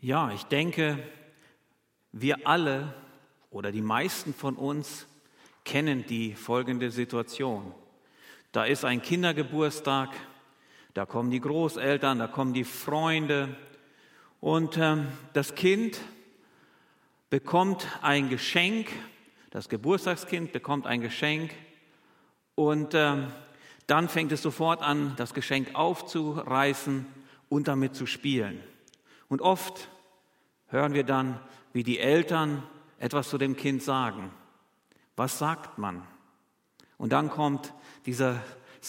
Ja, ich denke, wir alle oder die meisten von uns kennen die folgende Situation. Da ist ein Kindergeburtstag, da kommen die Großeltern, da kommen die Freunde und ähm, das Kind bekommt ein Geschenk, das Geburtstagskind bekommt ein Geschenk und ähm, dann fängt es sofort an, das Geschenk aufzureißen und damit zu spielen. Und oft hören wir dann, wie die Eltern etwas zu dem Kind sagen. Was sagt man? Und dann kommt dieses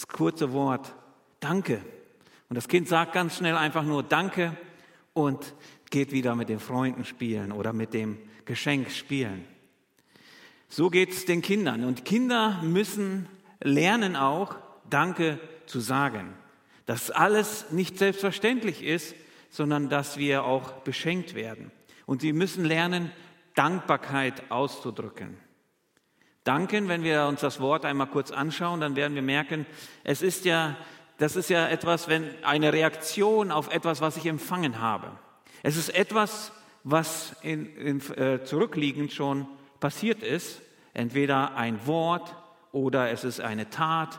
kurze Wort, danke. Und das Kind sagt ganz schnell einfach nur Danke und geht wieder mit den Freunden spielen oder mit dem Geschenk spielen. So geht es den Kindern. Und Kinder müssen lernen auch, Danke zu sagen. Dass alles nicht selbstverständlich ist, sondern dass wir auch beschenkt werden. Und sie müssen lernen, Dankbarkeit auszudrücken. Danken, wenn wir uns das Wort einmal kurz anschauen, dann werden wir merken, es ist ja das ist ja etwas, wenn eine Reaktion auf etwas, was ich empfangen habe. Es ist etwas, was in, in, äh, zurückliegend schon passiert ist, entweder ein Wort oder es ist eine Tat.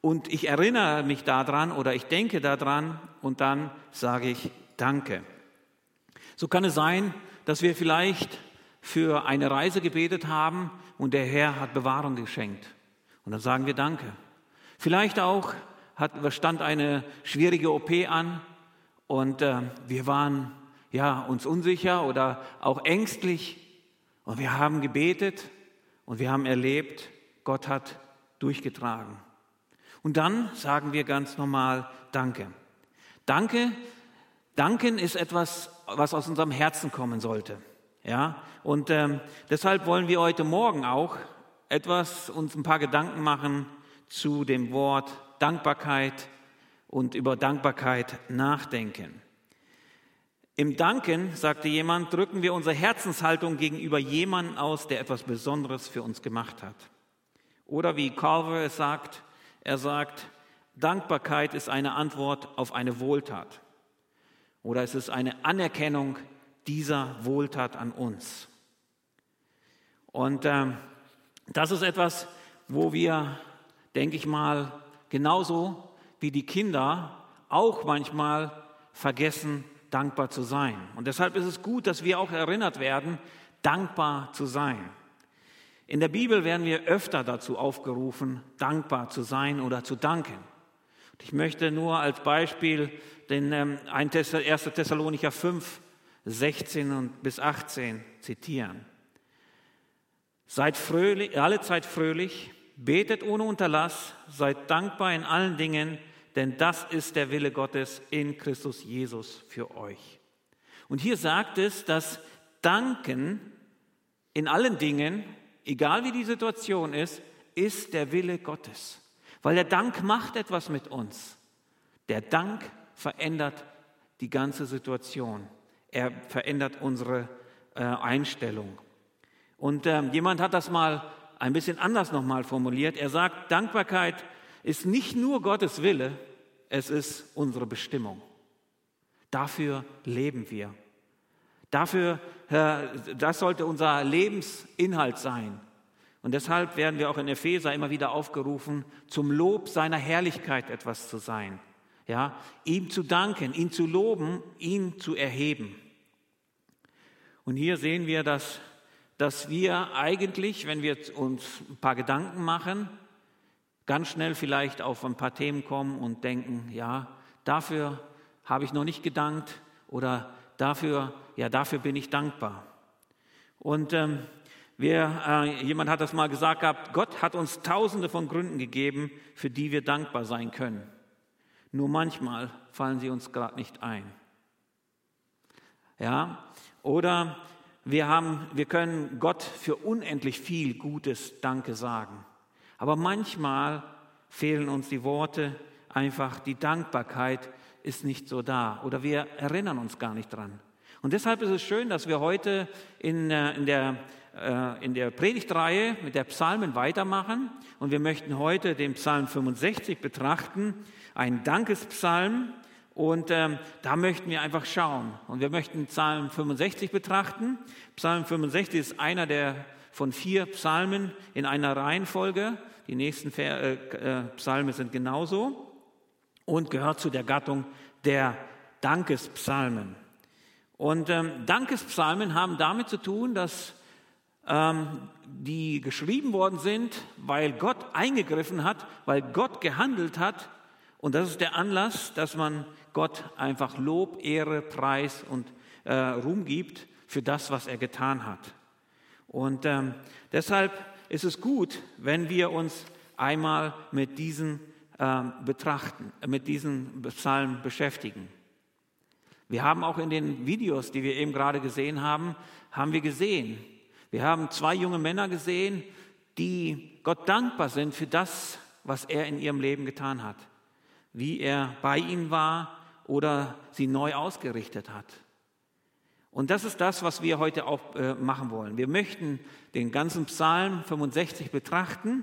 Und ich erinnere mich daran oder ich denke daran und dann sage ich Danke. So kann es sein, dass wir vielleicht für eine Reise gebetet haben und der Herr hat Bewahrung geschenkt. Und dann sagen wir Danke. Vielleicht auch hat, stand eine schwierige OP an und äh, wir waren ja, uns unsicher oder auch ängstlich und wir haben gebetet und wir haben erlebt, Gott hat durchgetragen. Und dann sagen wir ganz normal Danke. Danke, danken ist etwas, was aus unserem Herzen kommen sollte. Ja, und ähm, deshalb wollen wir heute Morgen auch etwas uns ein paar Gedanken machen zu dem Wort Dankbarkeit und über Dankbarkeit nachdenken. Im Danken, sagte jemand, drücken wir unsere Herzenshaltung gegenüber jemandem aus, der etwas Besonderes für uns gemacht hat. Oder wie Calver es sagt, er sagt, Dankbarkeit ist eine Antwort auf eine Wohltat. Oder es ist eine Anerkennung dieser Wohltat an uns. Und äh, das ist etwas, wo wir, denke ich mal, genauso wie die Kinder auch manchmal vergessen, dankbar zu sein. Und deshalb ist es gut, dass wir auch erinnert werden, dankbar zu sein. In der Bibel werden wir öfter dazu aufgerufen, dankbar zu sein oder zu danken. Ich möchte nur als Beispiel den ähm, 1. Thessalonicher 5, 16 und bis 18 zitieren. Seid fröhlich, alle Zeit fröhlich, Betet ohne Unterlass, seid dankbar in allen Dingen, denn das ist der Wille Gottes in Christus Jesus für euch. Und hier sagt es, dass Danken in allen Dingen, egal wie die Situation ist, ist der Wille Gottes. Weil der Dank macht etwas mit uns. Der Dank verändert die ganze Situation. Er verändert unsere äh, Einstellung. Und äh, jemand hat das mal ein bisschen anders nochmal formuliert. Er sagt, Dankbarkeit ist nicht nur Gottes Wille, es ist unsere Bestimmung. Dafür leben wir. Dafür, das sollte unser Lebensinhalt sein. Und deshalb werden wir auch in Epheser immer wieder aufgerufen, zum Lob seiner Herrlichkeit etwas zu sein. Ja, ihm zu danken, ihn zu loben, ihn zu erheben. Und hier sehen wir, dass dass wir eigentlich, wenn wir uns ein paar Gedanken machen, ganz schnell vielleicht auf ein paar Themen kommen und denken, ja, dafür habe ich noch nicht gedankt oder dafür, ja, dafür bin ich dankbar. Und ähm, wir, äh, jemand hat das mal gesagt gehabt, Gott hat uns tausende von Gründen gegeben, für die wir dankbar sein können. Nur manchmal fallen sie uns gerade nicht ein. Ja, oder wir, haben, wir können Gott für unendlich viel Gutes Danke sagen. Aber manchmal fehlen uns die Worte, einfach die Dankbarkeit ist nicht so da oder wir erinnern uns gar nicht dran. Und deshalb ist es schön, dass wir heute in, äh, in, der, äh, in der Predigtreihe mit der Psalmen weitermachen. Und wir möchten heute den Psalm 65 betrachten, ein Dankespsalm, Und ähm, da möchten wir einfach schauen. Und wir möchten Psalm 65 betrachten. Psalm 65 ist einer der von vier Psalmen in einer Reihenfolge. Die nächsten äh, Psalme sind genauso und gehört zu der Gattung der Dankespsalmen. Und ähm, Dankespsalmen haben damit zu tun, dass ähm, die geschrieben worden sind, weil Gott eingegriffen hat, weil Gott gehandelt hat. Und das ist der Anlass, dass man Gott einfach Lob, Ehre, Preis und äh, Ruhm gibt für das, was er getan hat. Und ähm, deshalb ist es gut, wenn wir uns einmal mit diesen betrachten, mit diesen Psalmen beschäftigen. Wir haben auch in den Videos, die wir eben gerade gesehen haben, haben wir gesehen, wir haben zwei junge Männer gesehen, die Gott dankbar sind für das, was er in ihrem Leben getan hat, wie er bei ihnen war, oder sie neu ausgerichtet hat. Und das ist das, was wir heute auch äh, machen wollen. Wir möchten den ganzen Psalm 65 betrachten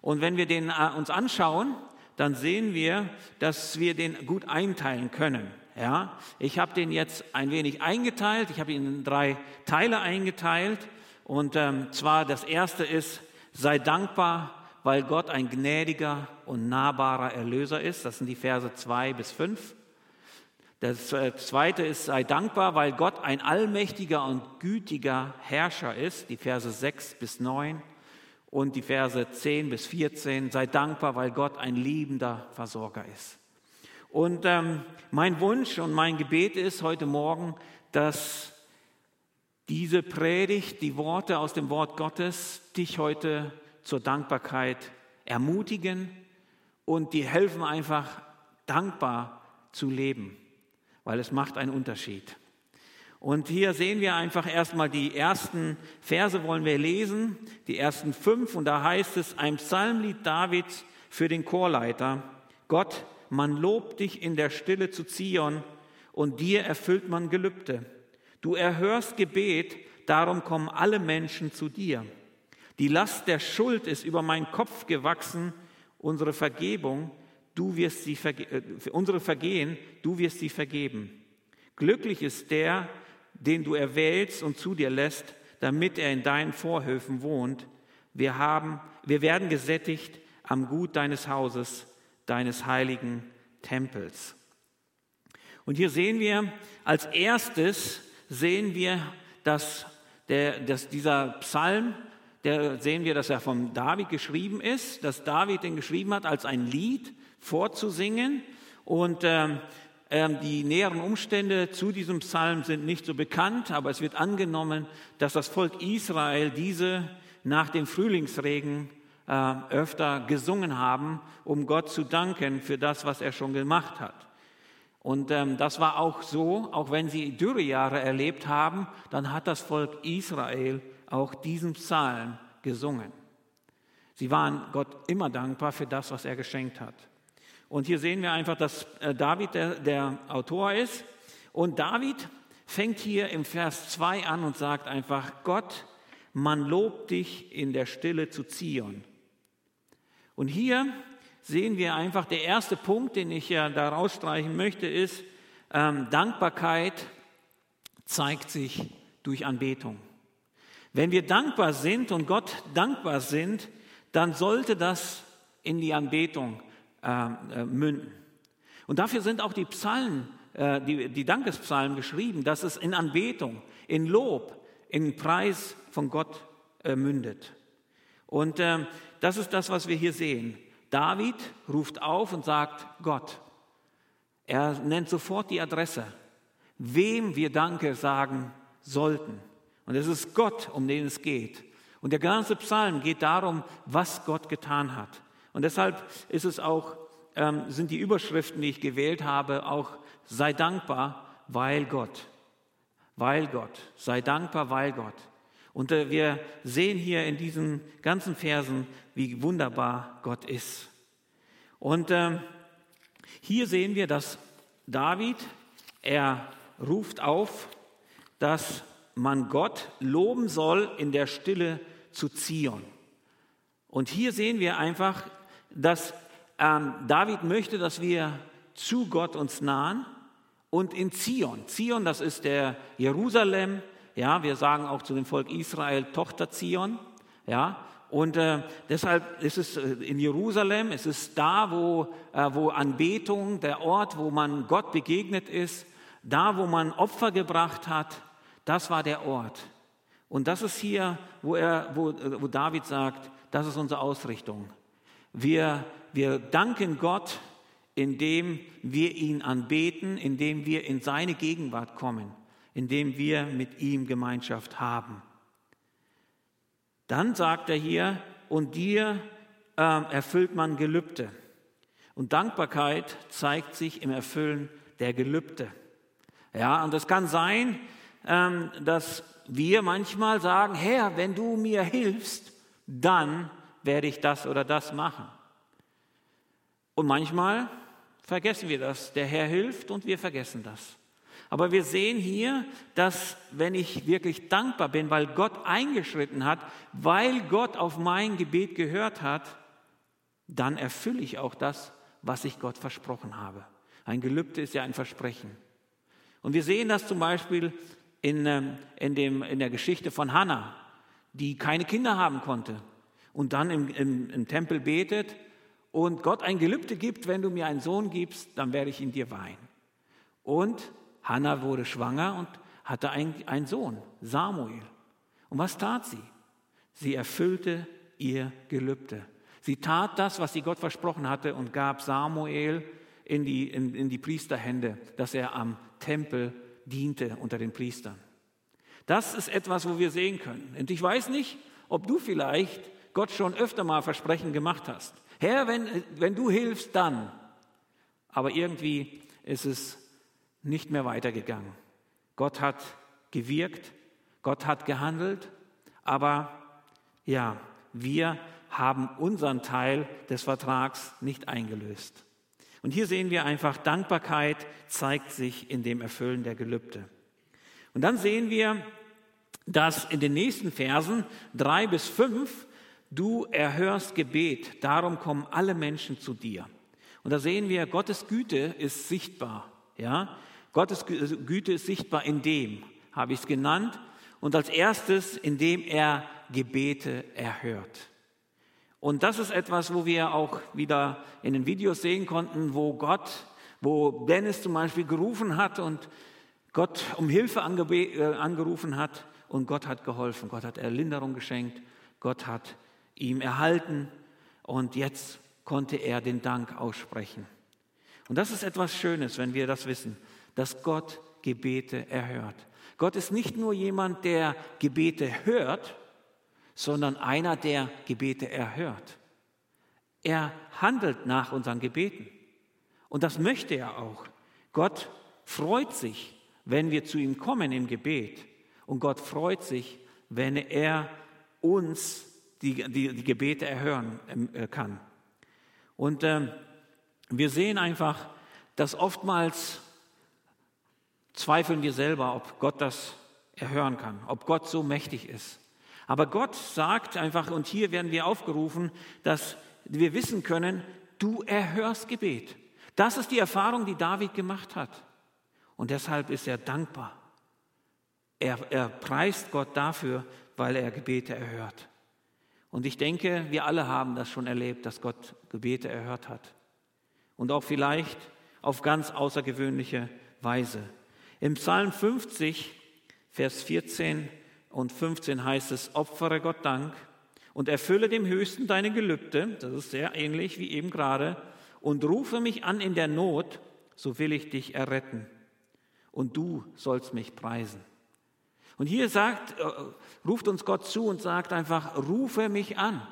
und wenn wir den äh, uns anschauen, dann sehen wir, dass wir den gut einteilen können. Ja, ich habe den jetzt ein wenig eingeteilt. Ich habe ihn in drei Teile eingeteilt. Und ähm, zwar das erste ist, sei dankbar, weil Gott ein gnädiger und nahbarer Erlöser ist. Das sind die Verse 2 bis 5. Das äh, zweite ist, sei dankbar, weil Gott ein allmächtiger und gütiger Herrscher ist, die Verse 6 bis 9 und die Verse 10 bis 14. Sei dankbar, weil Gott ein liebender Versorger ist. Und ähm, mein Wunsch und mein Gebet ist heute Morgen, dass diese Predigt, die Worte aus dem Wort Gottes, dich heute zur Dankbarkeit ermutigen und dir helfen einfach dankbar zu leben weil es macht einen Unterschied. Und hier sehen wir einfach erstmal die ersten Verse wollen wir lesen, die ersten fünf. Und da heißt es, ein Psalmlied Davids für den Chorleiter. Gott, man lobt dich in der Stille zu Zion und dir erfüllt man Gelübde. Du erhörst Gebet, darum kommen alle Menschen zu dir. Die Last der Schuld ist über meinen Kopf gewachsen, unsere Vergebung du wirst sie verge äh, unsere Vergehen, du wirst sie vergeben. Glücklich ist der, den du erwählst und zu dir lässt, damit er in deinen Vorhöfen wohnt. Wir, haben, wir werden gesättigt am Gut deines Hauses, deines heiligen Tempels. Und hier sehen wir, als erstes sehen wir, dass, der, dass dieser Psalm, der sehen wir, dass er von David geschrieben ist, dass David den geschrieben hat als ein Lied, vorzusingen. Und ähm, die näheren Umstände zu diesem Psalm sind nicht so bekannt, aber es wird angenommen, dass das Volk Israel diese nach dem Frühlingsregen äh, öfter gesungen haben, um Gott zu danken für das, was er schon gemacht hat. Und ähm, das war auch so, auch wenn sie Dürrejahre erlebt haben, dann hat das Volk Israel auch diesen Psalm gesungen. Sie waren Gott immer dankbar für das, was er geschenkt hat. Und hier sehen wir einfach, dass äh, David der, der Autor ist. Und David fängt hier im Vers 2 an und sagt einfach, Gott, man lobt dich in der Stille zu Zion. Und hier sehen wir einfach, der erste Punkt, den ich ja da rausstreichen möchte, ist, ähm, Dankbarkeit zeigt sich durch Anbetung. Wenn wir dankbar sind und Gott dankbar sind, dann sollte das in die Anbetung äh, äh, münden. Und dafür sind auch die Psalmen, äh, die, die Dankespsalmen geschrieben, dass es in Anbetung, in Lob, in Preis von Gott äh, mündet. Und äh, das ist das, was wir hier sehen. David ruft auf und sagt Gott. Er nennt sofort die Adresse, wem wir Danke sagen sollten. Und es ist Gott, um den es geht. Und der ganze Psalm geht darum, was Gott getan hat. Und deshalb ist es auch, ähm, sind die Überschriften, die ich gewählt habe, auch sei dankbar, weil Gott. Weil Gott. Sei dankbar, weil Gott. Und äh, wir sehen hier in diesen ganzen Versen, wie wunderbar Gott ist. Und äh, hier sehen wir, dass David, er ruft auf, dass man Gott loben soll in der Stille zu Zion. Und hier sehen wir einfach, dass ähm, David möchte, dass wir zu Gott uns nahen und in Zion. Zion, das ist der Jerusalem. Ja, wir sagen auch zu dem Volk Israel Tochter Zion. Ja, und äh, deshalb ist es äh, in Jerusalem, es ist da, wo, äh, wo Anbetung, der Ort, wo man Gott begegnet ist, da, wo man Opfer gebracht hat, das war der Ort. Und das ist hier, wo, er, wo, äh, wo David sagt, das ist unsere Ausrichtung. Wir, wir danken Gott, indem wir ihn anbeten, indem wir in seine Gegenwart kommen, indem wir mit ihm Gemeinschaft haben. Dann sagt er hier, und dir äh, erfüllt man Gelübde. Und Dankbarkeit zeigt sich im Erfüllen der Gelübde. Ja, und es kann sein, ähm, dass wir manchmal sagen, Herr, wenn du mir hilfst, dann werde ich das oder das machen. Und manchmal vergessen wir das. Der Herr hilft und wir vergessen das. Aber wir sehen hier, dass wenn ich wirklich dankbar bin, weil Gott eingeschritten hat, weil Gott auf mein Gebet gehört hat, dann erfülle ich auch das, was ich Gott versprochen habe. Ein Gelübde ist ja ein Versprechen. Und wir sehen das zum Beispiel in, ähm, in, dem, in der Geschichte von Hannah, die keine Kinder haben konnte und dann im, im, im Tempel betet und Gott ein Gelübde gibt, wenn du mir einen Sohn gibst, dann werde ich in dir weinen. Und Hannah wurde schwanger und hatte einen Sohn, Samuel. Und was tat sie? Sie erfüllte ihr Gelübde. Sie tat das, was sie Gott versprochen hatte und gab Samuel in die, in, in die Priesterhände, dass er am Tempel diente unter den Priestern. Das ist etwas, wo wir sehen können. Und ich weiß nicht, ob du vielleicht Gott schon öfter mal Versprechen gemacht hast. Herr, wenn, wenn du hilfst, dann. Aber irgendwie ist es nicht mehr weitergegangen. Gott hat gewirkt, Gott hat gehandelt, aber ja, wir haben unseren Teil des Vertrags nicht eingelöst. Und hier sehen wir einfach, Dankbarkeit zeigt sich in dem Erfüllen der Gelübde. Und dann sehen wir, dass in den nächsten Versen drei bis fünf du erhörst Gebet, darum kommen alle Menschen zu dir. Und da sehen wir, Gottes Güte ist sichtbar. Ja? Gottes Güte ist sichtbar in dem, habe ich es genannt, und als erstes, indem er Gebete erhört. Und das ist etwas, wo wir auch wieder in den Videos sehen konnten, wo Gott, wo Dennis zum Beispiel gerufen hat und Gott um Hilfe äh, angerufen hat und Gott hat geholfen. Gott hat Erlinderung geschenkt, Gott hat ihm erhalten und jetzt konnte er den Dank aussprechen. Und das ist etwas Schönes, wenn wir das wissen dass Gott Gebete erhört. Gott ist nicht nur jemand, der Gebete hört, sondern einer, der Gebete erhört. Er handelt nach unseren Gebeten. Und das möchte er auch. Gott freut sich, wenn wir zu ihm kommen im Gebet. Und Gott freut sich, wenn er uns die, die, die Gebete erhören ähm, äh, kann. Und äh, wir sehen einfach, dass oftmals zweifeln wir selber, ob Gott das erhören kann, ob Gott so mächtig ist. Aber Gott sagt einfach, und hier werden wir aufgerufen, dass wir wissen können, du erhörst Gebet. Das ist die Erfahrung, die David gemacht hat. Und deshalb ist er dankbar. Er, er preist Gott dafür, weil er Gebete erhört. Und ich denke, wir alle haben das schon erlebt, dass Gott Gebete erhört hat. Und auch vielleicht auf ganz außergewöhnliche Weise. Im Psalm 50, Vers 14 und 15 heißt es, opfere Gott Dank und erfülle dem Höchsten deine Gelübde, das ist sehr ähnlich wie eben gerade, und rufe mich an in der Not, so will ich dich erretten. Und du sollst mich preisen. Und hier sagt, äh, ruft uns Gott zu und sagt einfach, rufe mich an.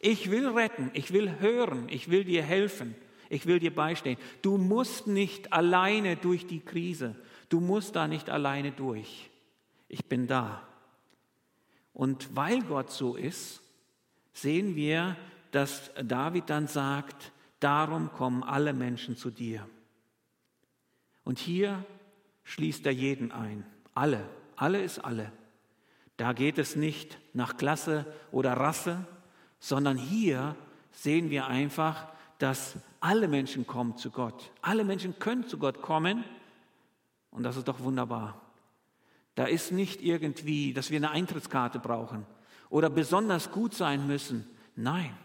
Ich will retten, ich will hören, ich will dir helfen, ich will dir beistehen. Du musst nicht alleine durch die Krise. Du musst da nicht alleine durch. Ich bin da. Und weil Gott so ist, sehen wir, dass David dann sagt, darum kommen alle Menschen zu dir. Und hier schließt er jeden ein. Alle. Alle ist alle. Da geht es nicht nach Klasse oder Rasse, sondern hier sehen wir einfach, dass Alle Menschen kommen zu Gott. Alle Menschen können zu Gott kommen. Und das ist doch wunderbar. Da ist nicht irgendwie, dass wir eine Eintrittskarte brauchen oder besonders gut sein müssen. Nein,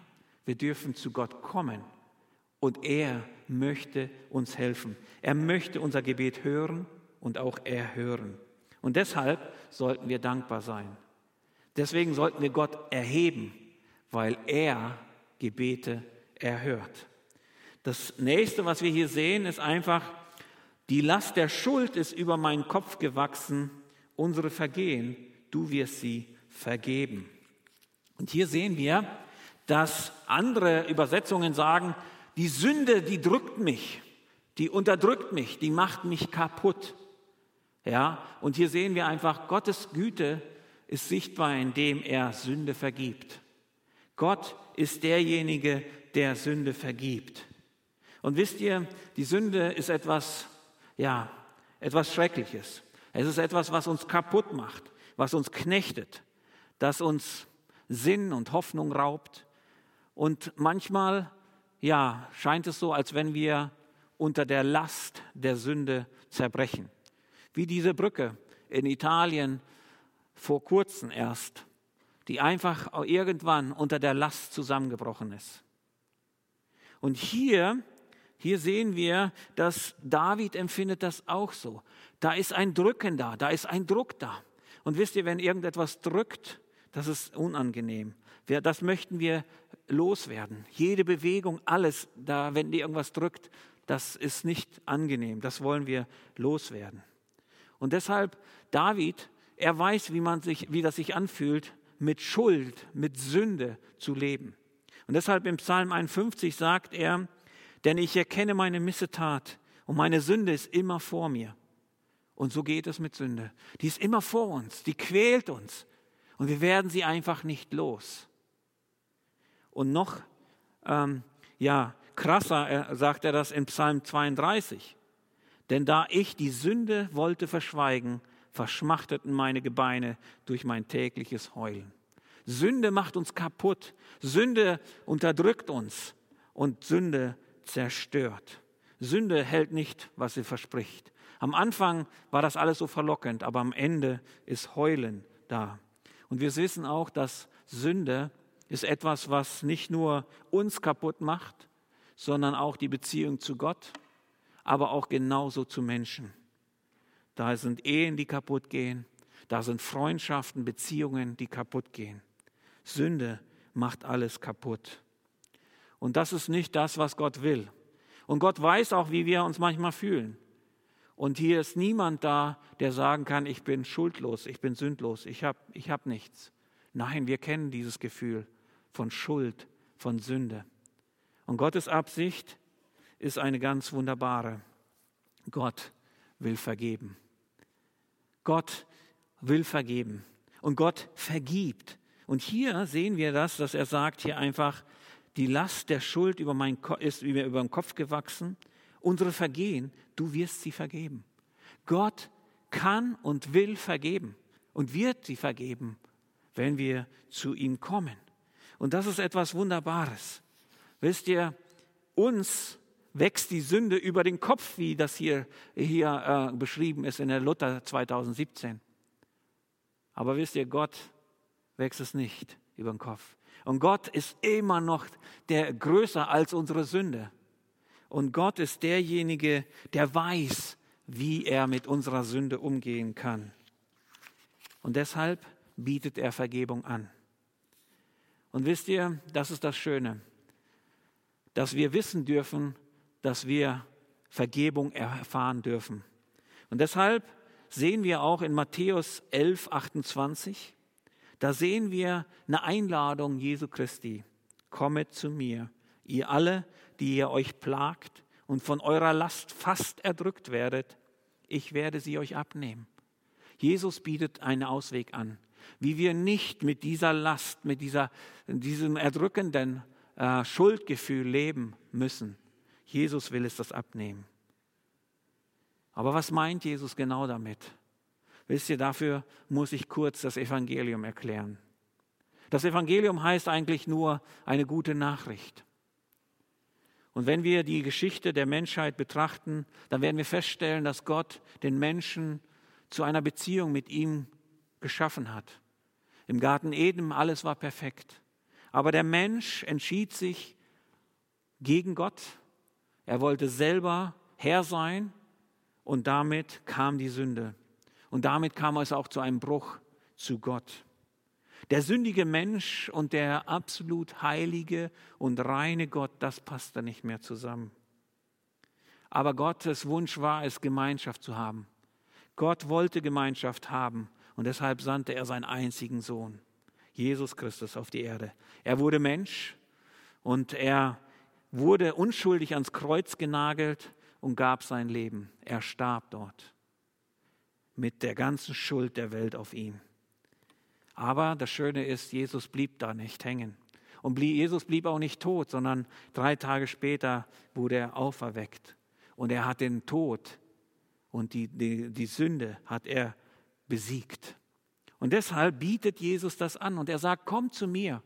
wir dürfen zu Gott kommen. Und er möchte uns helfen. Er möchte unser Gebet hören und auch erhören. Und deshalb sollten wir dankbar sein. Deswegen sollten wir Gott erheben, weil er Gebete erhört. Das nächste, was wir hier sehen, ist einfach, die Last der Schuld ist über meinen Kopf gewachsen, unsere Vergehen, du wirst sie vergeben. Und hier sehen wir, dass andere Übersetzungen sagen, die Sünde, die drückt mich, die unterdrückt mich, die macht mich kaputt. Ja, und hier sehen wir einfach, Gottes Güte ist sichtbar, indem er Sünde vergibt. Gott ist derjenige, der Sünde vergibt. Und wisst ihr, die Sünde ist etwas, ja, etwas Schreckliches. Es ist etwas, was uns kaputt macht, was uns knechtet, das uns Sinn und Hoffnung raubt. Und manchmal, ja, scheint es so, als wenn wir unter der Last der Sünde zerbrechen. Wie diese Brücke in Italien vor kurzem erst, die einfach irgendwann unter der Last zusammengebrochen ist. Und hier, hier sehen wir, dass David empfindet das auch so. Da ist ein Drücken da, da ist ein Druck da. Und wisst ihr, wenn irgendetwas drückt, das ist unangenehm. Das möchten wir loswerden. Jede Bewegung, alles, da, wenn dir irgendwas drückt, das ist nicht angenehm. Das wollen wir loswerden. Und deshalb, David, er weiß, wie, man sich, wie das sich anfühlt, mit Schuld, mit Sünde zu leben. Und deshalb im Psalm 51 sagt er, denn ich erkenne meine Missetat und meine Sünde ist immer vor mir. Und so geht es mit Sünde. Die ist immer vor uns, die quält uns und wir werden sie einfach nicht los. Und noch, ähm, ja, krasser sagt er das in Psalm 32. Denn da ich die Sünde wollte verschweigen, verschmachteten meine Gebeine durch mein tägliches Heulen. Sünde macht uns kaputt. Sünde unterdrückt uns und Sünde zerstört. Sünde hält nicht, was sie verspricht. Am Anfang war das alles so verlockend, aber am Ende ist Heulen da. Und wir wissen auch, dass Sünde ist etwas, was nicht nur uns kaputt macht, sondern auch die Beziehung zu Gott aber auch genauso zu Menschen. Da sind Ehen, die kaputt gehen. Da sind Freundschaften, Beziehungen, die kaputt gehen. Sünde macht alles kaputt. Und das ist nicht das, was Gott will. Und Gott weiß auch, wie wir uns manchmal fühlen. Und hier ist niemand da, der sagen kann, ich bin schuldlos, ich bin sündlos, ich habe ich hab nichts. Nein, wir kennen dieses Gefühl von Schuld, von Sünde. Und Gottes Absicht ist eine ganz wunderbare. Gott will vergeben. Gott will vergeben. Und Gott vergibt. Und hier sehen wir das, dass er sagt hier einfach, die Last der Schuld über mein, ist mir über den Kopf gewachsen. Unsere Vergehen, du wirst sie vergeben. Gott kann und will vergeben und wird sie vergeben, wenn wir zu ihm kommen. Und das ist etwas Wunderbares. Wisst ihr, uns wächst die Sünde über den Kopf, wie das hier, hier äh, beschrieben ist in der Luther 2017. Aber wisst ihr, Gott wächst es nicht über den Kopf. Und Gott ist immer noch der größer als unsere Sünde. Und Gott ist derjenige, der weiß, wie er mit unserer Sünde umgehen kann. Und deshalb bietet er Vergebung an. Und wisst ihr, das ist das Schöne, dass wir wissen dürfen, dass wir Vergebung erfahren dürfen. Und deshalb sehen wir auch in Matthäus 11, 28, da sehen wir eine Einladung Jesu Christi. Kommet zu mir, ihr alle, die ihr euch plagt und von eurer Last fast erdrückt werdet, ich werde sie euch abnehmen. Jesus bietet einen Ausweg an, wie wir nicht mit dieser Last, mit dieser, diesem erdrückenden äh, Schuldgefühl leben müssen, Jesus will es das abnehmen. Aber was meint Jesus genau damit? Wisst ihr, dafür muss ich kurz das Evangelium erklären. Das Evangelium heißt eigentlich nur eine gute Nachricht. Und wenn wir die Geschichte der Menschheit betrachten, dann werden wir feststellen, dass Gott den Menschen zu einer Beziehung mit ihm geschaffen hat. Im Garten Eden, alles war perfekt. Aber der Mensch entschied sich gegen Gott. Er wollte selber Herr sein und damit kam die Sünde. Und damit kam es auch zu einem Bruch zu Gott. Der sündige Mensch und der absolut heilige und reine Gott, das passte nicht mehr zusammen. Aber Gottes Wunsch war es, Gemeinschaft zu haben. Gott wollte Gemeinschaft haben und deshalb sandte er seinen einzigen Sohn, Jesus Christus, auf die Erde. Er wurde Mensch und er wurde unschuldig ans Kreuz genagelt und gab sein Leben. Er starb dort mit der ganzen Schuld der Welt auf ihm. Aber das Schöne ist, Jesus blieb da nicht hängen. Und Jesus blieb auch nicht tot, sondern drei Tage später wurde er auferweckt. Und er hat den Tod und die, die, die Sünde hat er besiegt. Und deshalb bietet Jesus das an und er sagt, komm zu mir.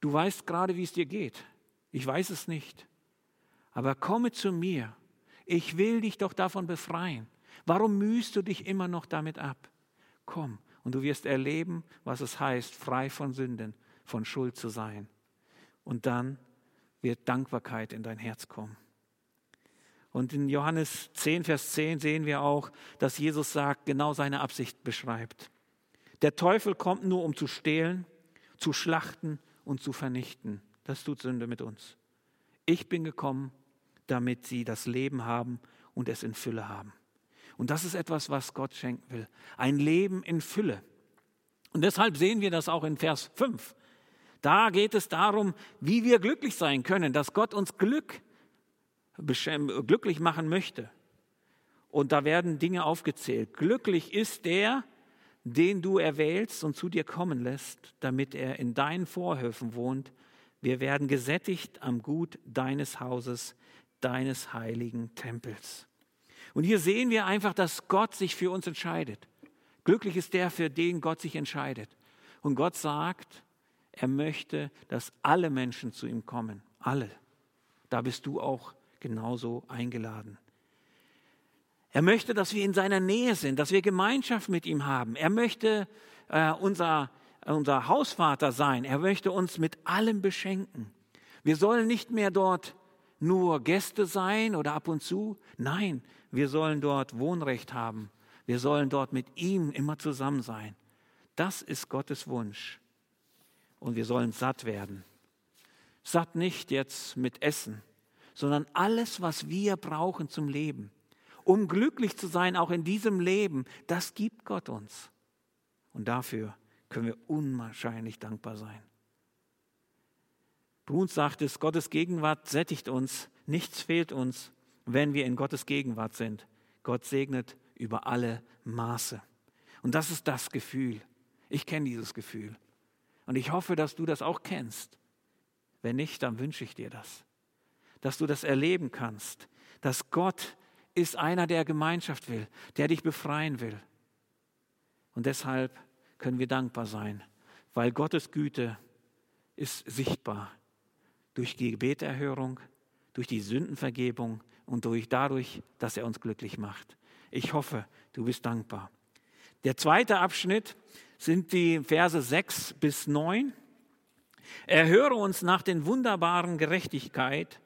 Du weißt gerade, wie es dir geht. Ich weiß es nicht. Aber komme zu mir. Ich will dich doch davon befreien. Warum mühst du dich immer noch damit ab? Komm und du wirst erleben, was es heißt, frei von Sünden, von Schuld zu sein. Und dann wird Dankbarkeit in dein Herz kommen. Und in Johannes 10, Vers 10 sehen wir auch, dass Jesus sagt, genau seine Absicht beschreibt. Der Teufel kommt nur, um zu stehlen, zu schlachten und zu vernichten. Das tut Sünde mit uns. Ich bin gekommen, damit sie das Leben haben und es in Fülle haben. Und das ist etwas, was Gott schenken will. Ein Leben in Fülle. Und deshalb sehen wir das auch in Vers 5. Da geht es darum, wie wir glücklich sein können, dass Gott uns Glück, glücklich machen möchte. Und da werden Dinge aufgezählt. Glücklich ist der, den du erwählst und zu dir kommen lässt, damit er in deinen Vorhöfen wohnt. Wir werden gesättigt am Gut deines Hauses, deines heiligen Tempels. Und hier sehen wir einfach, dass Gott sich für uns entscheidet. Glücklich ist der, für den Gott sich entscheidet. Und Gott sagt, er möchte, dass alle Menschen zu ihm kommen. Alle. Da bist du auch genauso eingeladen. Er möchte, dass wir in seiner Nähe sind, dass wir Gemeinschaft mit ihm haben. Er möchte äh, unser, unser Hausvater sein. Er möchte uns mit allem beschenken. Wir sollen nicht mehr dort nur Gäste sein oder ab und zu. Nein, wir sollen dort Wohnrecht haben. Wir sollen dort mit ihm immer zusammen sein. Das ist Gottes Wunsch. Und wir sollen satt werden. Satt nicht jetzt mit Essen, sondern alles, was wir brauchen zum Leben. Um glücklich zu sein, auch in diesem Leben, das gibt Gott uns. Und dafür können wir unwahrscheinlich dankbar sein. Bruns sagt es, Gottes Gegenwart sättigt uns, nichts fehlt uns, wenn wir in Gottes Gegenwart sind. Gott segnet über alle Maße. Und das ist das Gefühl. Ich kenne dieses Gefühl. Und ich hoffe, dass du das auch kennst. Wenn nicht, dann wünsche ich dir das. Dass du das erleben kannst. Dass Gott ist einer, der Gemeinschaft will, der dich befreien will. Und deshalb können wir dankbar sein, weil Gottes Güte ist sichtbar durch die Gebeterhörung, durch die Sündenvergebung und durch dadurch, dass er uns glücklich macht. Ich hoffe, du bist dankbar. Der zweite Abschnitt sind die Verse 6 bis 9. Erhöre uns nach den wunderbaren Gerechtigkeit,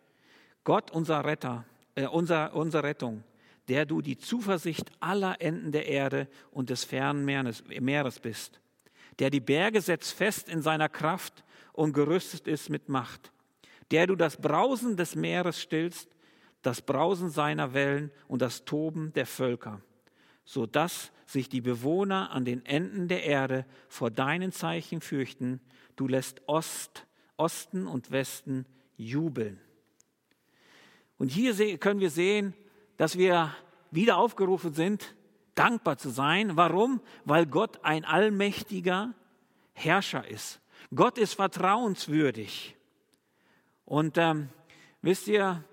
Gott unser Retter, äh, unser, unsere Rettung, der du die Zuversicht aller Enden der Erde und des fernen Meeres, bist, der die Berge setzt fest in seiner Kraft und gerüstet ist mit Macht der du das Brausen des Meeres stillst, das Brausen seiner Wellen und das Toben der Völker, so dass sich die Bewohner an den Enden der Erde vor deinen Zeichen fürchten. Du lässt Ost, Osten und Westen jubeln. Und hier können wir sehen, dass wir wieder aufgerufen sind, dankbar zu sein. Warum? Weil Gott ein allmächtiger Herrscher ist. Gott ist vertrauenswürdig. Und ähm, wisst ihr,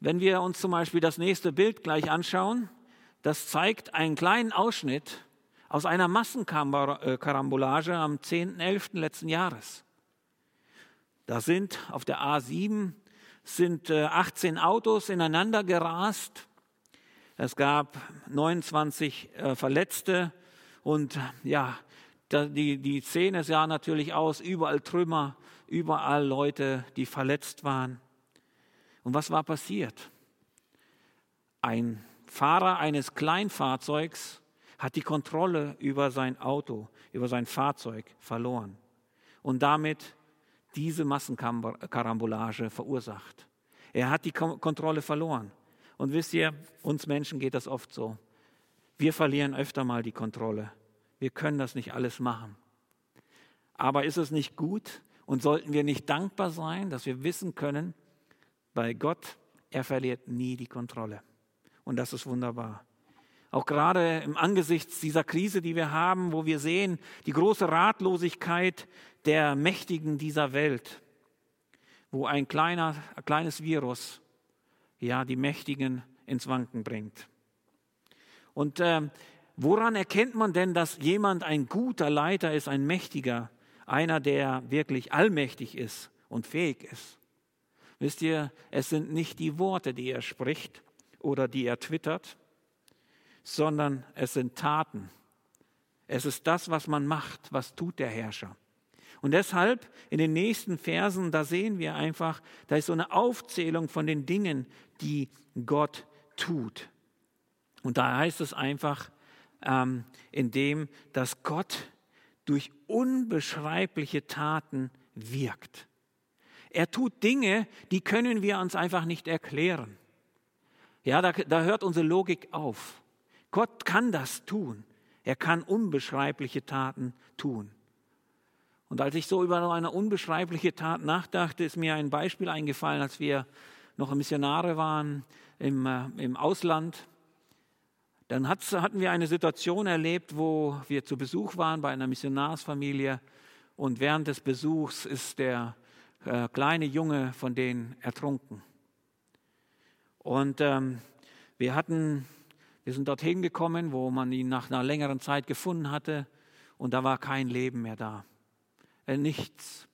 wenn wir uns zum Beispiel das nächste Bild gleich anschauen, das zeigt einen kleinen Ausschnitt aus einer Massenkarambolage am 10.11. letzten Jahres. Da sind auf der A7 sind 18 äh, Autos ineinander gerast. Es gab 29 äh, Verletzte und ja, die, die Szene sah natürlich aus, überall Trümmer, überall Leute, die verletzt waren. Und was war passiert? Ein Fahrer eines Kleinfahrzeugs hat die Kontrolle über sein Auto, über sein Fahrzeug verloren und damit diese Massenkarambolage verursacht. Er hat die Kontrolle verloren. Und wisst ihr, uns Menschen geht das oft so. Wir verlieren öfter mal die Kontrolle. Wir können das nicht alles machen. Aber ist es nicht gut und sollten wir nicht dankbar sein, dass wir wissen können, bei Gott, er verliert nie die Kontrolle. Und das ist wunderbar. Auch gerade im Angesicht dieser Krise, die wir haben, wo wir sehen, die große Ratlosigkeit der Mächtigen dieser Welt, wo ein kleiner, ein kleines Virus ja die Mächtigen ins Wanken bringt. Und äh, woran erkennt man denn, dass jemand ein guter Leiter ist, ein Mächtiger, einer, der wirklich allmächtig ist und fähig ist? Wisst ihr, es sind nicht die Worte, die er spricht oder die er twittert, sondern es sind Taten. Es ist das, was man macht, was tut der Herrscher. Und deshalb in den nächsten Versen, da sehen wir einfach, da ist so eine Aufzählung von den Dingen, die Gott tut. Und da heißt es einfach, ähm, indem dass Gott durch unbeschreibliche Taten wirkt. Er tut Dinge, die können wir uns einfach nicht erklären. Ja, da, da hört unsere Logik auf. Gott kann das tun. Er kann unbeschreibliche Taten tun. Und als ich so über eine unbeschreibliche Tat nachdachte, ist mir ein Beispiel eingefallen, als wir noch Missionare waren im, äh, im Ausland. Dann hatten wir eine Situation erlebt, wo wir zu Besuch waren bei einer Missionarsfamilie und während des Besuchs ist der äh, kleine Junge von denen ertrunken. Und ähm, wir hatten wir sind dorthin gekommen, wo man ihn nach einer längeren Zeit gefunden hatte und da war kein Leben mehr da. Äh, nichts.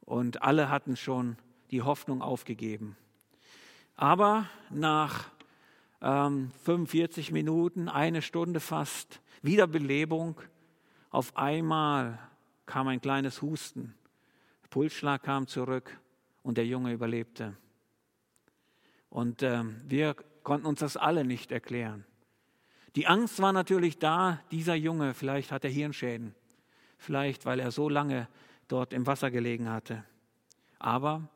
Und alle hatten schon die Hoffnung aufgegeben. Aber nach ähm, 45 Minuten, eine Stunde fast, Wiederbelebung, auf einmal kam ein kleines Husten. Pulsschlag kam zurück und der Junge überlebte. Und ähm, wir konnten uns das alle nicht erklären. Die Angst war natürlich da, dieser Junge, vielleicht hat er Hirnschäden, vielleicht weil er so lange dort im Wasser gelegen hatte. Aber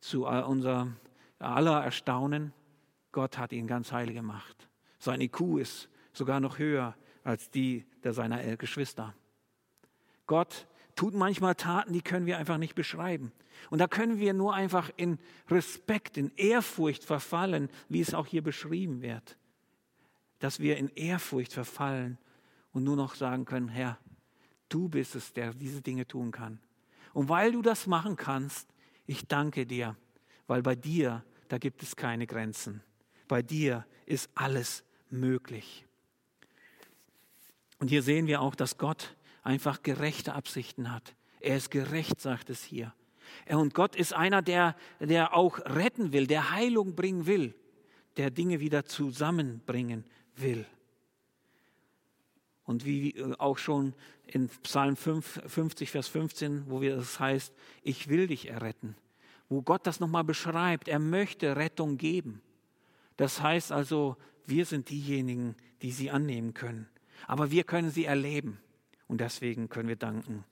zu unser aller Erstaunen, Gott hat ihn ganz heil gemacht. Sein IQ ist sogar noch höher als die der seiner Geschwister. Gott tut manchmal Taten, die können wir einfach nicht beschreiben. Und da können wir nur einfach in Respekt, in Ehrfurcht verfallen, wie es auch hier beschrieben wird. Dass wir in Ehrfurcht verfallen und nur noch sagen können, Herr, du bist es, der diese Dinge tun kann. Und weil du das machen kannst, ich danke dir, weil bei dir, da gibt es keine Grenzen. Bei dir ist alles möglich. Und hier sehen wir auch, dass Gott einfach gerechte Absichten hat. Er ist gerecht, sagt es hier. Und Gott ist einer, der, der auch retten will, der Heilung bringen will, der Dinge wieder zusammenbringen will. Und wie äh, auch schon in Psalm 5, 50, Vers 15, wo wir das heißt, ich will dich erretten, wo Gott das nochmal beschreibt, er möchte Rettung geben. Das heißt also, wir sind diejenigen, die sie annehmen können. Aber wir können sie erleben. Und deswegen können wir danken.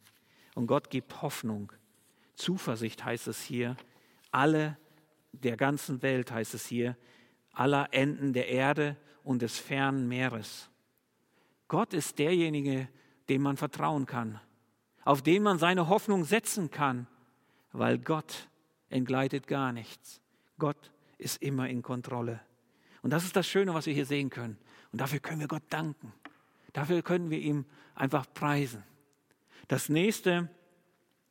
Und Gott gibt Hoffnung. Zuversicht heißt es hier. Alle der ganzen Welt heißt es hier. Aller Enden der Erde und des fernen Meeres. Gott ist derjenige, dem man vertrauen kann, auf den man seine Hoffnung setzen kann, weil Gott entgleitet gar nichts. Gott ist immer in Kontrolle. Und das ist das Schöne, was wir hier sehen können. Und dafür können wir Gott danken. Dafür können wir ihm einfach preisen. Das nächste,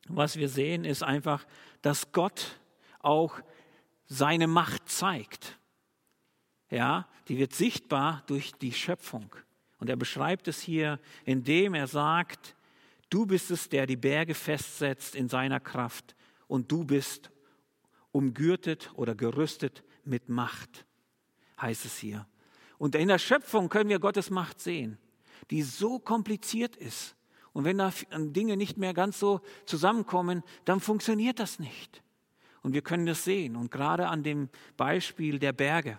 was wir sehen, ist einfach, dass Gott auch seine Macht zeigt. Ja, die wird sichtbar durch die Schöpfung. Und er beschreibt es hier, indem er sagt, du bist es, der die Berge festsetzt in seiner Kraft und du bist umgürtet oder gerüstet mit Macht, heißt es hier. Und in der Schöpfung können wir Gottes Macht sehen, die so kompliziert ist. Und wenn da Dinge nicht mehr ganz so zusammenkommen, dann funktioniert das nicht. Und wir können das sehen. Und gerade an dem Beispiel der Berge.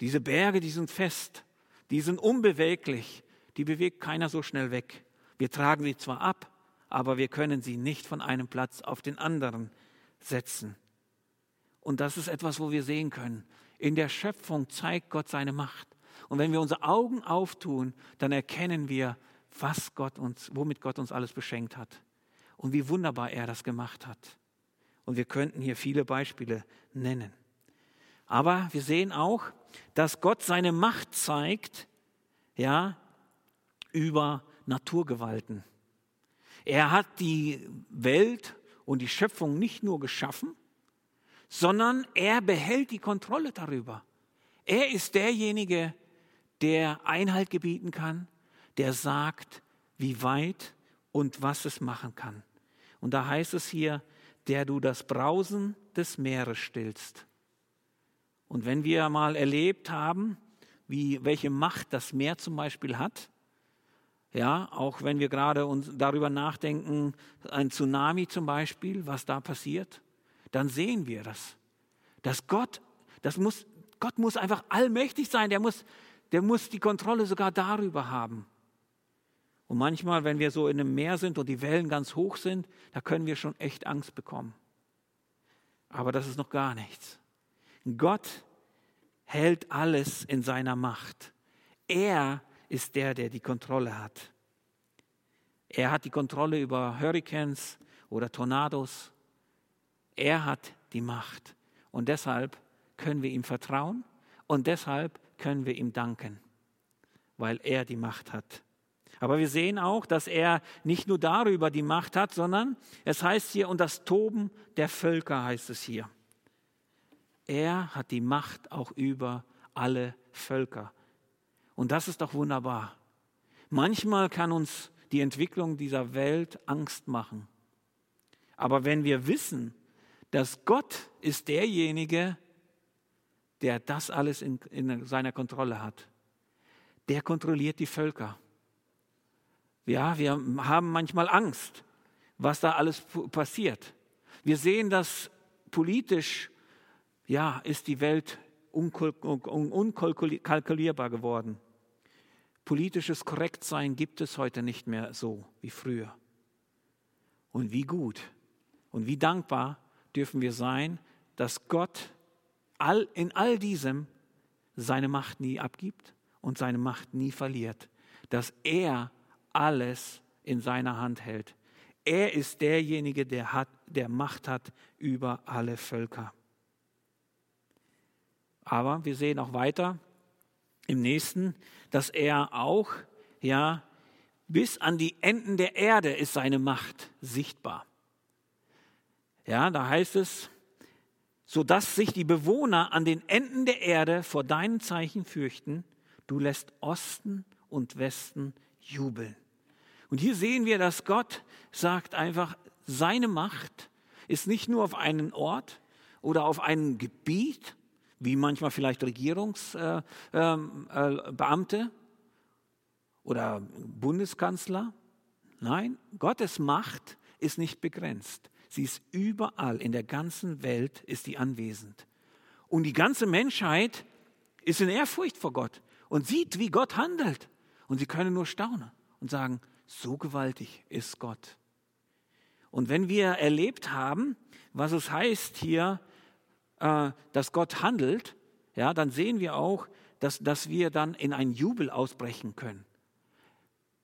Diese Berge, die sind fest, die sind unbeweglich, die bewegt keiner so schnell weg. Wir tragen sie zwar ab, aber wir können sie nicht von einem Platz auf den anderen setzen. Und das ist etwas, wo wir sehen können. In der Schöpfung zeigt Gott seine Macht. Und wenn wir unsere Augen auftun, dann erkennen wir, was Gott uns, womit Gott uns alles beschenkt hat und wie wunderbar er das gemacht hat. Und wir könnten hier viele Beispiele nennen. Aber wir sehen auch, dass Gott seine Macht zeigt, ja, über Naturgewalten. Er hat die Welt und die Schöpfung nicht nur geschaffen, sondern er behält die Kontrolle darüber. Er ist derjenige, der Einhalt gebieten kann, der sagt, wie weit und was es machen kann. Und da heißt es hier, der du das Brausen des Meeres stillst. Und wenn wir mal erlebt haben, wie, welche Macht das Meer zum Beispiel hat, ja, auch wenn wir gerade uns darüber nachdenken, ein Tsunami zum Beispiel, was da passiert, dann sehen wir das. Dass Gott, das muss, Gott muss einfach allmächtig sein, der muss, der muss die Kontrolle sogar darüber haben. Und manchmal, wenn wir so in einem Meer sind und die Wellen ganz hoch sind, da können wir schon echt Angst bekommen. Aber das ist noch gar nichts. Gott hält alles in seiner Macht. Er ist der, der die Kontrolle hat. Er hat die Kontrolle über Hurricanes oder Tornados. Er hat die Macht. Und deshalb können wir ihm vertrauen und deshalb können wir ihm danken, weil er die Macht hat. Aber wir sehen auch, dass er nicht nur darüber die Macht hat, sondern es heißt hier, und das Toben der Völker heißt es hier. Er hat die Macht auch über alle Völker. Und das ist doch wunderbar. Manchmal kann uns die Entwicklung dieser Welt Angst machen. Aber wenn wir wissen, dass Gott ist derjenige, der das alles in, in seiner Kontrolle hat, der kontrolliert die Völker. Ja, wir haben manchmal Angst, was da alles passiert. Wir sehen, dass politisch, ja, ist die Welt unkalkulierbar geworden. Politisches Korrektsein gibt es heute nicht mehr so wie früher. Und wie gut und wie dankbar dürfen wir sein, dass Gott all, in all diesem seine Macht nie abgibt und seine Macht nie verliert, dass er alles in seiner Hand hält. Er ist derjenige, der, hat, der Macht hat über alle Völker. Aber wir sehen auch weiter im nächsten, dass er auch, ja, bis an die Enden der Erde ist seine Macht sichtbar. Ja, da heißt es, sodass sich die Bewohner an den Enden der Erde vor deinen Zeichen fürchten, du lässt Osten und Westen jubeln. Und hier sehen wir, dass Gott sagt einfach, seine Macht ist nicht nur auf einen Ort oder auf ein Gebiet, wie manchmal vielleicht Regierungsbeamte äh, äh, oder Bundeskanzler. Nein, Gottes Macht ist nicht begrenzt. Sie ist überall, in der ganzen Welt ist sie anwesend. Und die ganze Menschheit ist in Ehrfurcht vor Gott und sieht, wie Gott handelt. Und sie können nur staunen und sagen, so gewaltig ist Gott. Und wenn wir erlebt haben, was es heißt hier, äh, dass Gott handelt, ja, dann sehen wir auch, dass, dass wir dann in einen Jubel ausbrechen können.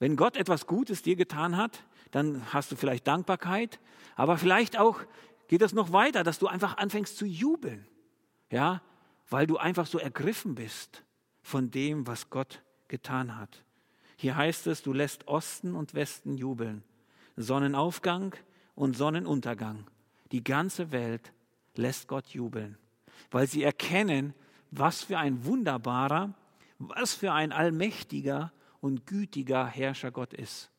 Wenn Gott etwas Gutes dir getan hat, dann hast du vielleicht Dankbarkeit, aber vielleicht auch geht es noch weiter, dass du einfach anfängst zu jubeln, ja, weil du einfach so ergriffen bist von dem, was Gott getan hat. Hier heißt es, du lässt Osten und Westen jubeln, Sonnenaufgang und Sonnenuntergang. Die ganze Welt lässt Gott jubeln, weil sie erkennen, was für ein wunderbarer, was für ein allmächtiger und gütiger Herrscher Gott ist.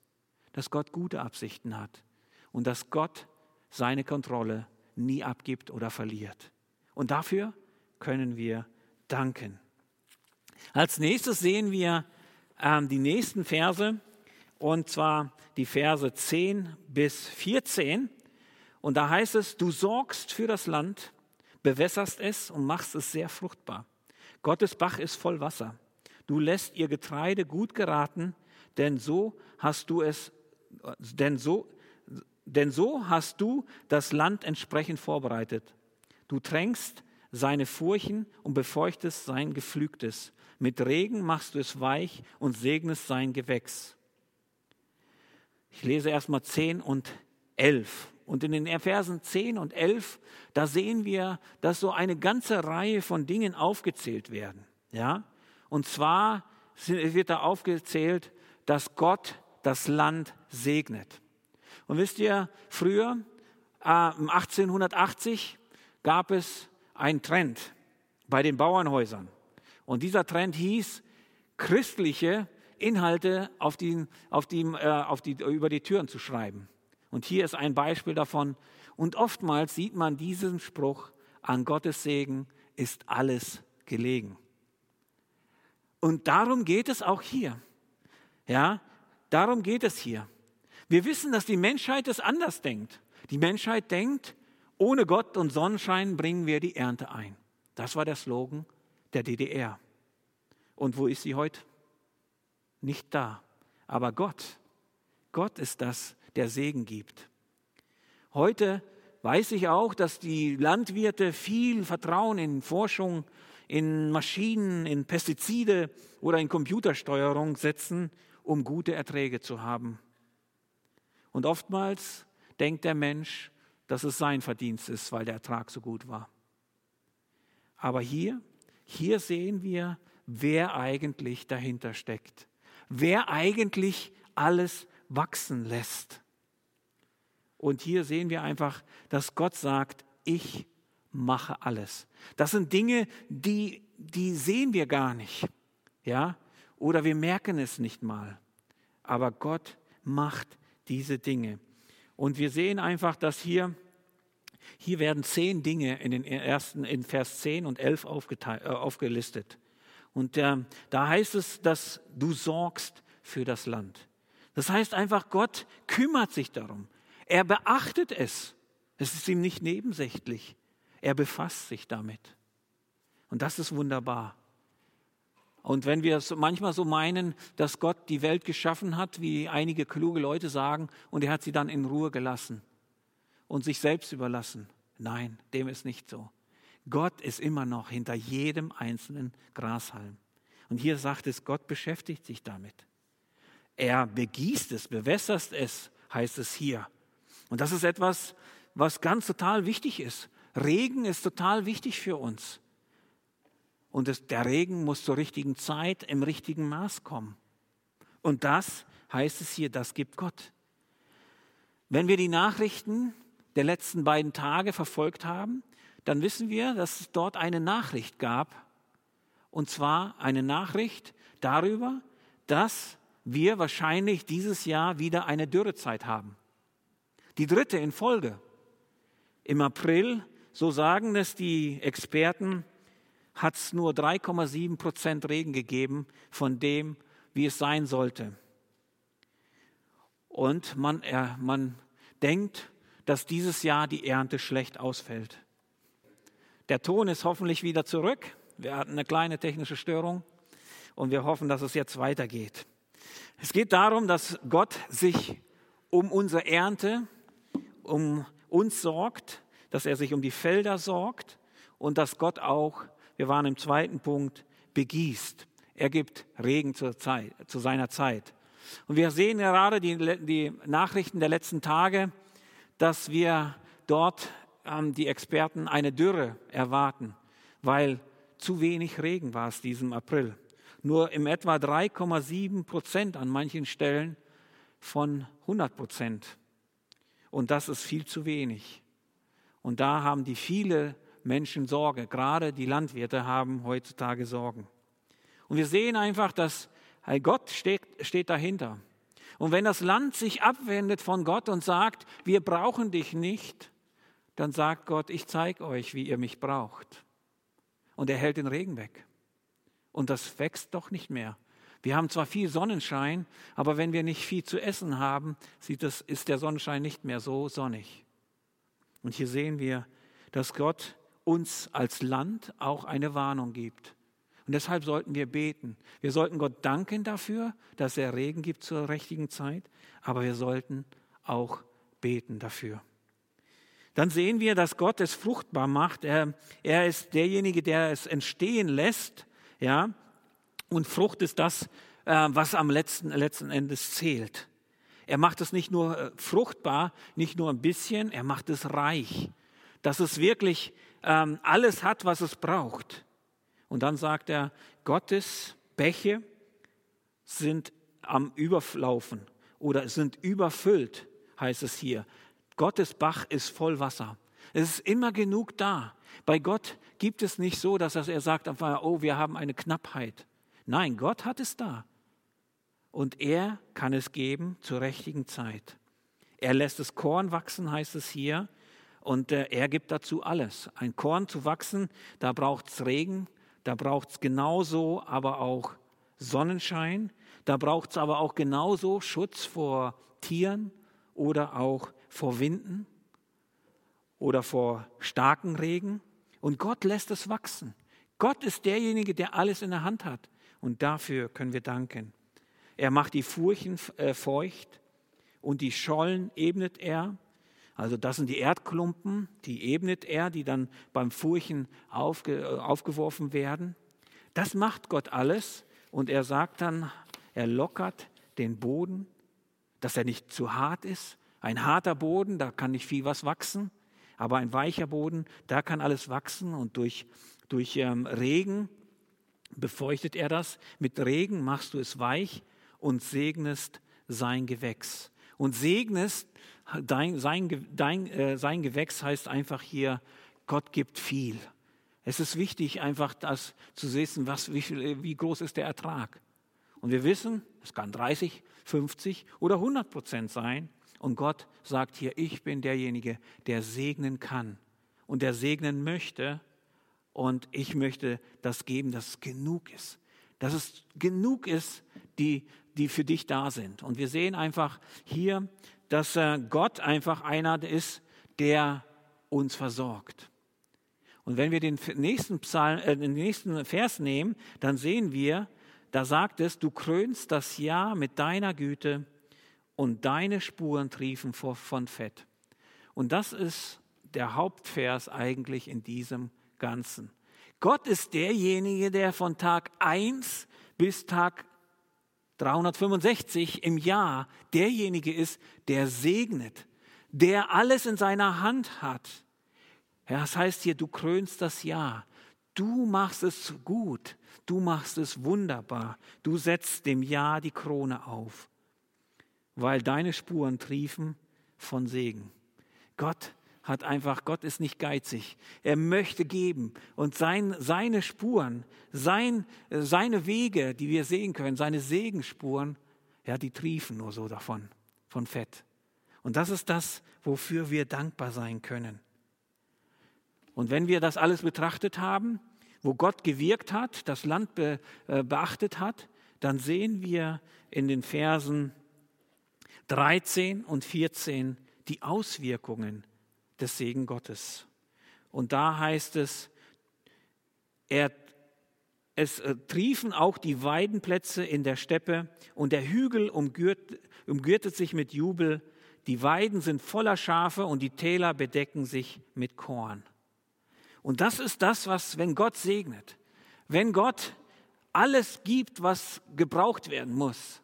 Dass Gott gute Absichten hat und dass Gott seine Kontrolle nie abgibt oder verliert. Und dafür können wir danken. Als nächstes sehen wir ähm, die nächsten Verse, und zwar die Verse 10 bis 14. Und da heißt es, du sorgst für das Land, bewässerst es und machst es sehr fruchtbar. Gottes Bach ist voll Wasser. Du lässt ihr Getreide gut geraten, denn so hast du es, denn so, denn so hast du das Land entsprechend vorbereitet. Du tränkst seine Furchen und befeuchtest sein Geflügtes. Mit Regen machst du es weich und segnest sein Gewächs. Ich lese erstmal 10 und 11. Und in den Versen 10 und 11, da sehen wir, dass so eine ganze Reihe von Dingen aufgezählt werden. Ja? Und zwar wird da aufgezählt, dass Gott das Land segnet. Und wisst ihr, früher, äh, 1880, gab es einen Trend bei den Bauernhäusern. Und dieser Trend hieß, christliche Inhalte auf die, auf die, äh, auf die, über die Türen zu schreiben. Und hier ist ein Beispiel davon. Und oftmals sieht man diesen Spruch, an Gottes Segen ist alles gelegen. Und darum geht es auch hier. Ja, darum geht es hier. Wir wissen, dass die Menschheit es anders denkt. Die Menschheit denkt, ohne Gott und Sonnenschein bringen wir die Ernte ein. Das war der Slogan der DDR. Und wo ist sie heute? Nicht da. Aber Gott, Gott ist das, der Segen gibt. Heute weiß ich auch, dass die Landwirte viel Vertrauen in Forschung, in Maschinen, in Pestizide oder in Computersteuerung setzen, um gute Erträge zu haben. Und oftmals denkt der Mensch, dass es sein Verdienst ist, weil der Ertrag so gut war. Aber hier, hier sehen wir, wer eigentlich dahinter steckt, wer eigentlich alles wachsen lässt. Und hier sehen wir einfach, dass Gott sagt, ich mache alles. Das sind Dinge, die, die sehen wir gar nicht. Ja? Oder wir merken es nicht mal. Aber Gott macht diese Dinge. Und wir sehen einfach, dass hier, hier werden zehn Dinge in den ersten, in Vers 10 und 11 aufgeteilt, äh, aufgelistet. Und äh, da heißt es, dass du sorgst für das Land. Das heißt einfach, Gott kümmert sich darum. Er beachtet es. Es ist ihm nicht nebensächlich. Er befasst sich damit. Und das ist wunderbar. Und wenn wir es manchmal so meinen, dass Gott die Welt geschaffen hat, wie einige kluge Leute sagen, und er hat sie dann in Ruhe gelassen und sich selbst überlassen. Nein, dem ist nicht so. Gott ist immer noch hinter jedem einzelnen Grashalm. Und hier sagt es, Gott beschäftigt sich damit. Er begießt es, bewässert es, heißt es hier. Und das ist etwas, was ganz total wichtig ist. Regen ist total wichtig für uns. Und es, der Regen muss zur richtigen Zeit im richtigen Maß kommen. Und das heißt es hier, das gibt Gott. Wenn wir die Nachrichten der letzten beiden Tage verfolgt haben, dann wissen wir, dass es dort eine Nachricht gab. Und zwar eine Nachricht darüber, dass wir wahrscheinlich dieses Jahr wieder eine Dürrezeit haben. Die dritte in Folge. Im April, so sagen es die Experten, hat es nur 3,7 Prozent Regen gegeben von dem, wie es sein sollte. Und man, äh, man denkt, dass dieses Jahr die Ernte schlecht ausfällt. Der Ton ist hoffentlich wieder zurück. Wir hatten eine kleine technische Störung und wir hoffen, dass es jetzt weitergeht. Es geht darum, dass Gott sich um unsere Ernte, um uns sorgt, dass er sich um die Felder sorgt und dass Gott auch wir waren im zweiten Punkt, begießt. Er gibt Regen zur Zeit, zu seiner Zeit. Und wir sehen gerade die, die Nachrichten der letzten Tage, dass wir dort ähm, die Experten eine Dürre erwarten, weil zu wenig Regen war es diesem April. Nur im etwa 3,7 Prozent an manchen Stellen von 100 Prozent. Und das ist viel zu wenig. Und da haben die viele Menschen Sorge. Gerade die Landwirte haben heutzutage Sorgen. Und wir sehen einfach, dass Gott steht, steht dahinter. Und wenn das Land sich abwendet von Gott und sagt, wir brauchen dich nicht, dann sagt Gott, ich zeige euch, wie ihr mich braucht. Und er hält den Regen weg. Und das wächst doch nicht mehr. Wir haben zwar viel Sonnenschein, aber wenn wir nicht viel zu essen haben, sieht das, ist der Sonnenschein nicht mehr so sonnig. Und hier sehen wir, dass Gott uns als Land auch eine Warnung gibt. Und deshalb sollten wir beten. Wir sollten Gott danken dafür, dass er Regen gibt zur richtigen Zeit, aber wir sollten auch beten dafür. Dann sehen wir, dass Gott es fruchtbar macht. Er, er ist derjenige, der es entstehen lässt. Ja? Und Frucht ist das, äh, was am letzten, letzten Endes zählt. Er macht es nicht nur äh, fruchtbar, nicht nur ein bisschen, er macht es reich. Dass es wirklich ähm, alles hat, was es braucht. Und dann sagt er, Gottes Bäche sind am Überlaufen oder sind überfüllt, heißt es hier. Gottes Bach ist voll Wasser. Es ist immer genug da. Bei Gott gibt es nicht so, dass er sagt, oh, wir haben eine Knappheit. Nein, Gott hat es da. Und er kann es geben zur richtigen Zeit. Er lässt das Korn wachsen, heißt es hier. Und äh, er gibt dazu alles. Ein Korn zu wachsen, da braucht es Regen, da braucht es genauso aber auch Sonnenschein, da braucht es aber auch genauso Schutz vor Tieren oder auch vor Winden oder vor starken Regen. Und Gott lässt es wachsen. Gott ist derjenige, der alles in der Hand hat. Und dafür können wir danken. Er macht die Furchen äh, feucht und die Schollen ebnet er. Also das sind die Erdklumpen, die ebnet er, die dann beim Furchen aufge, aufgeworfen werden. Das macht Gott alles und er sagt dann, er lockert den Boden, dass er nicht zu hart ist. Ein harter Boden, da kann nicht viel was wachsen, aber ein weicher Boden, da kann alles wachsen und durch, durch ähm, Regen befeuchtet er das. Mit Regen machst du es weich und segnest sein Gewächs. Und segnest dein, sein, dein, äh, sein Gewächs heißt einfach hier, Gott gibt viel. Es ist wichtig, einfach das zu wissen, was, wie, viel, wie groß ist der Ertrag. Und wir wissen, es kann 30, 50 oder 100 Prozent sein. Und Gott sagt hier, ich bin derjenige, der segnen kann und der segnen möchte. Und ich möchte das geben, dass es genug ist. Dass es genug ist, die, die für dich da sind. Und wir sehen einfach hier, dass äh, Gott einfach einer ist, der uns versorgt. Und wenn wir den nächsten, Psalm, äh, den nächsten Vers nehmen, dann sehen wir, da sagt es, du krönst das Jahr mit deiner Güte und deine Spuren triefen von Fett. Und das ist der Hauptvers eigentlich in diesem Ganzen. Gott ist derjenige, der von Tag 1 bis Tag 365 im Jahr derjenige ist, der segnet, der alles in seiner Hand hat. Ja, das heißt hier, du krönst das Jahr. Du machst es gut. Du machst es wunderbar. Du setzt dem Jahr die Krone auf, weil deine Spuren triefen von Segen. Gott hat einfach, Gott ist nicht geizig. Er möchte geben. Und sein, seine Spuren, sein, seine Wege, die wir sehen können, seine Segenspuren, ja, die triefen nur so davon, von Fett. Und das ist das, wofür wir dankbar sein können. Und wenn wir das alles betrachtet haben, wo Gott gewirkt hat, das Land be, äh, beachtet hat, dann sehen wir in den Versen 13 und 14 die Auswirkungen des Segen Gottes. Und da heißt es, er, es äh, triefen auch die Weidenplätze in der Steppe und der Hügel umgürt, umgürtet sich mit Jubel. Die Weiden sind voller Schafe und die Täler bedecken sich mit Korn. Und das ist das, was, wenn Gott segnet, wenn Gott alles gibt, was gebraucht werden muss,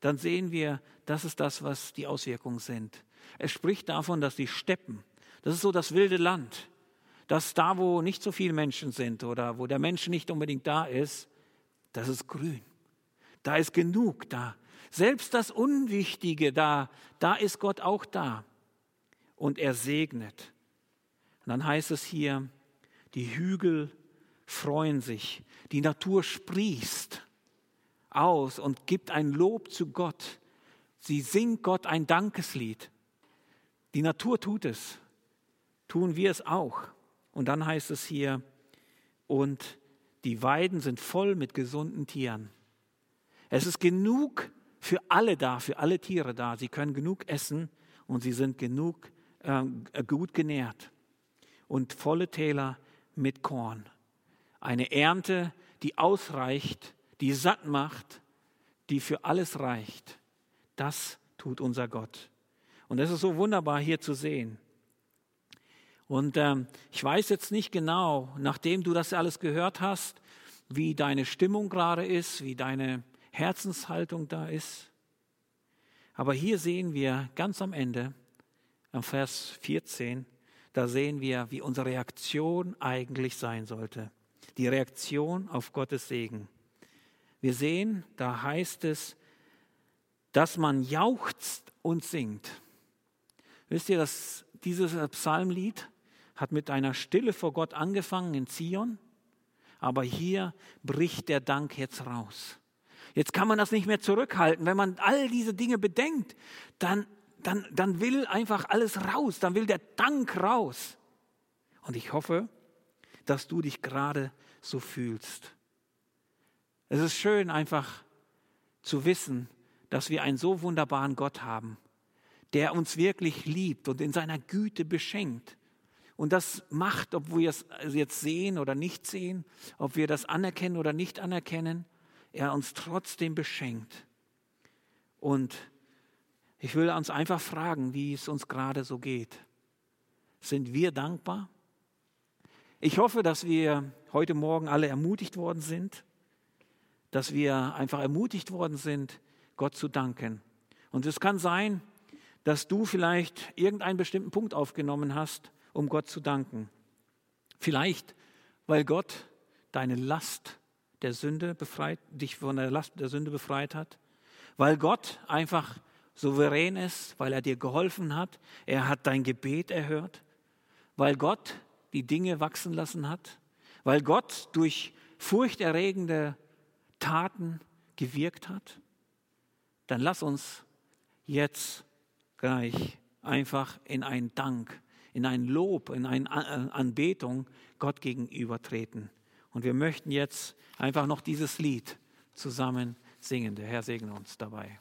dann sehen wir, das ist das, was die Auswirkungen sind. Es spricht davon, dass die Steppen, das ist so das wilde Land. Dass da, wo nicht so viele Menschen sind oder wo der Mensch nicht unbedingt da ist, das ist grün. Da ist genug da. Selbst das Unwichtige da, da ist Gott auch da. Und er segnet. Und dann heißt es hier, die Hügel freuen sich, die Natur sprießt aus und gibt ein Lob zu Gott. Sie singt Gott ein Dankeslied. Die Natur tut es. Tun wir es auch. Und dann heißt es hier, und die Weiden sind voll mit gesunden Tieren. Es ist genug für alle da, für alle Tiere da. Sie können genug essen und sie sind genug äh, gut genährt. Und volle Täler mit Korn. Eine Ernte, die ausreicht, die satt macht, die für alles reicht. Das tut unser Gott. Und es ist so wunderbar hier zu sehen. Und ähm, ich weiß jetzt nicht genau, nachdem du das alles gehört hast, wie deine Stimmung gerade ist, wie deine Herzenshaltung da ist. Aber hier sehen wir ganz am Ende, am Vers 14, da sehen wir, wie unsere Reaktion eigentlich sein sollte. Die Reaktion auf Gottes Segen. Wir sehen, da heißt es, dass man jauchzt und singt. Wisst ihr, dass dieses Psalmlied hat mit einer Stille vor Gott angefangen in Zion, aber hier bricht der Dank jetzt raus. Jetzt kann man das nicht mehr zurückhalten. Wenn man all diese Dinge bedenkt, dann, dann, dann will einfach alles raus, dann will der Dank raus. Und ich hoffe, dass du dich gerade so fühlst. Es ist schön einfach zu wissen, dass wir einen so wunderbaren Gott haben, der uns wirklich liebt und in seiner Güte beschenkt und das macht, ob wir es jetzt sehen oder nicht sehen, ob wir das anerkennen oder nicht anerkennen, er uns trotzdem beschenkt. Und ich will uns einfach fragen, wie es uns gerade so geht. Sind wir dankbar? Ich hoffe, dass wir heute Morgen alle ermutigt worden sind, dass wir einfach ermutigt worden sind, Gott zu danken. Und es kann sein, dass du vielleicht irgendeinen bestimmten Punkt aufgenommen hast, um Gott zu danken. Vielleicht, weil Gott deine Last der Sünde befreit, dich von der Last der Sünde befreit hat, weil Gott einfach souverän ist, weil er dir geholfen hat, er hat dein Gebet erhört, weil Gott die Dinge wachsen lassen hat, weil Gott durch furchterregende Taten gewirkt hat, dann lass uns jetzt gleich einfach in einen Dank in ein Lob, in eine Anbetung Gott gegenüber treten. Und wir möchten jetzt einfach noch dieses Lied zusammen singen. Der Herr segne uns dabei.